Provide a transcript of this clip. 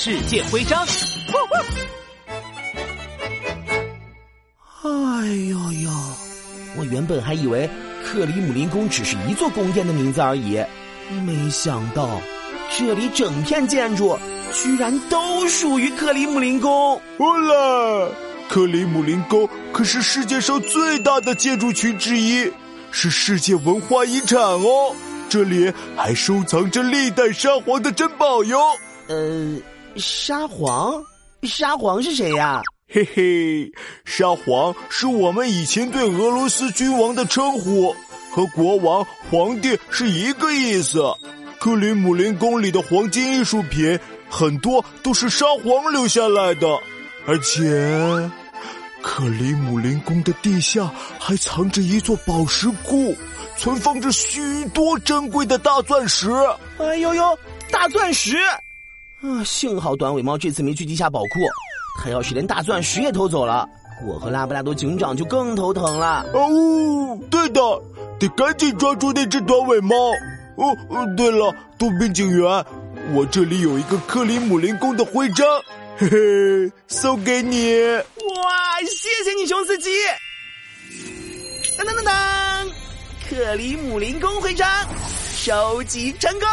世界徽章。哎呦呦，我原本还以为克里姆林宫只是一座宫殿的名字而已，没想到这里整片建筑居然都属于克里姆林宫。哦啦，克里姆林宫可是世界上最大的建筑群之一，是世界文化遗产哦。这里还收藏着历代沙皇的珍宝哟。呃，沙皇？沙皇是谁呀？嘿嘿，沙皇是我们以前对俄罗斯君王的称呼，和国王、皇帝是一个意思。克里姆林宫里的黄金艺术品很多都是沙皇留下来的，而且克里姆林宫的地下还藏着一座宝石库，存放着许多珍贵的大钻石。哎呦呦，大钻石！啊，幸好短尾猫这次没去地下宝库。它要是连大钻石也偷走了，我和拉布拉多警长就更头疼了。哦，对的，得赶紧抓住那只短尾猫。哦，对了，杜宾警员，我这里有一个克里姆林宫的徽章，嘿嘿，送给你。哇，谢谢你，熊司机。当当当当，克里姆林宫徽章收集成功。